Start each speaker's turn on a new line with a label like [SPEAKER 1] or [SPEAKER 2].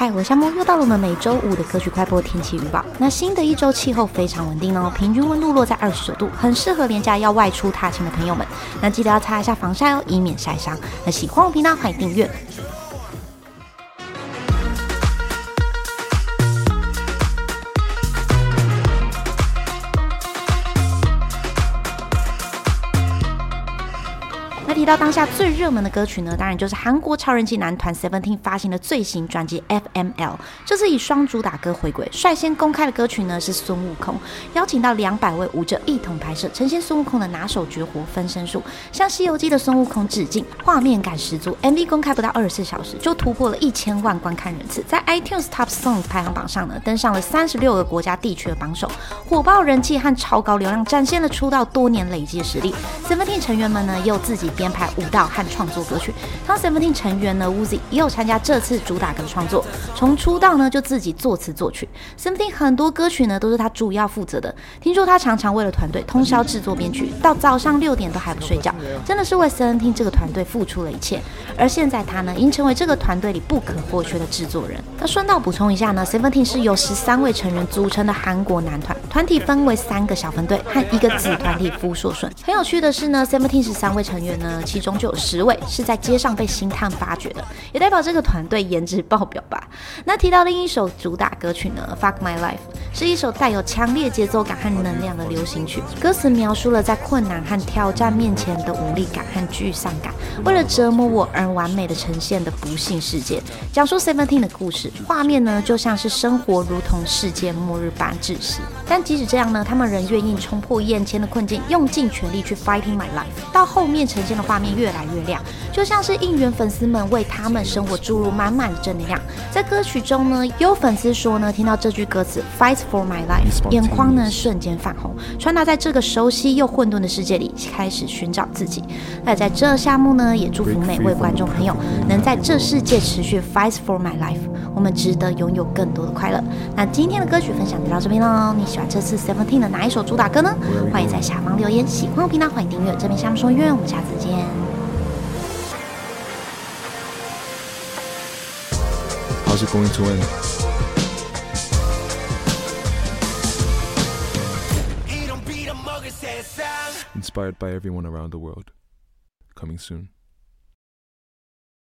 [SPEAKER 1] 嗨，我夏末，又到了我们每周五的歌曲快播天气预报。那新的一周气候非常稳定哦，平均温度落在二十九度，很适合廉价要外出踏青的朋友们。那记得要擦一下防晒哦，以免晒伤。那喜欢我频道，欢迎订阅。提到当下最热门的歌曲呢，当然就是韩国超人气男团 Seventeen 发行的最新专辑 FML。这次以双主打歌回归，率先公开的歌曲呢是孙悟空，邀请到两百位舞者一同拍摄，呈现孙悟空的拿手绝活分身术，向《西游记》的孙悟空致敬，画面感十足。MV 公开不到二十四小时就突破了一千万观看人次，在 iTunes Top Songs 排行榜上呢登上了三十六个国家地区的榜首，火爆人气和超高流量，展现了出道多年累积的实力。Seventeen 成员们呢也有自己编。排舞蹈和创作歌曲，当 Seventeen 成员呢 Woozi 也有参加这次主打歌创作。从出道呢就自己作词作曲，Seventeen 很多歌曲呢都是他主要负责的。听说他常常为了团队通宵制作编曲，到早上六点都还不睡觉，真的是为 Seventeen 这个团队付出了一切。而现在他呢已经成为这个团队里不可或缺的制作人。那顺道补充一下呢，Seventeen 是由十三位成员组成的韩国男团，团体分为三个小分队和一个子团体夫硕顺。很有趣的是呢，Seventeen 十三位成员呢。其中就有十位是在街上被星探发掘的，也代表这个团队颜值爆表吧。那提到另一首主打歌曲呢，《Fuck My Life》是一首带有强烈节奏感和能量的流行曲，歌词描述了在困难和挑战面前的无力感和沮丧感，为了折磨我而完美的呈现的不幸事件，讲述 Seventeen 的故事。画面呢就像是生活如同世界末日般窒息，但即使这样呢，他们仍愿意冲破眼前的困境，用尽全力去 fighting my life。到后面呈现的。画面越来越亮，就像是应援粉丝们为他们生活注入满满的正能量。在歌曲中呢，有粉丝说呢，听到这句歌词 “Fight for my life”，眼眶呢瞬间泛红，传达在这个熟悉又混沌的世界里，开始寻找自己。那在这项目呢，也祝福每位观众朋友能在这世界持续 “Fight for my life”。我们值得拥有更多的快乐。那今天的歌曲分享就到这边喽。你喜欢这次 Seventeen 的哪一首主打歌呢？欢迎在下方留言。喜欢我频道，欢迎订阅。这边下面说音乐，我们下次见。
[SPEAKER 2] How's it going to end? Inspired by everyone around the world. Coming soon.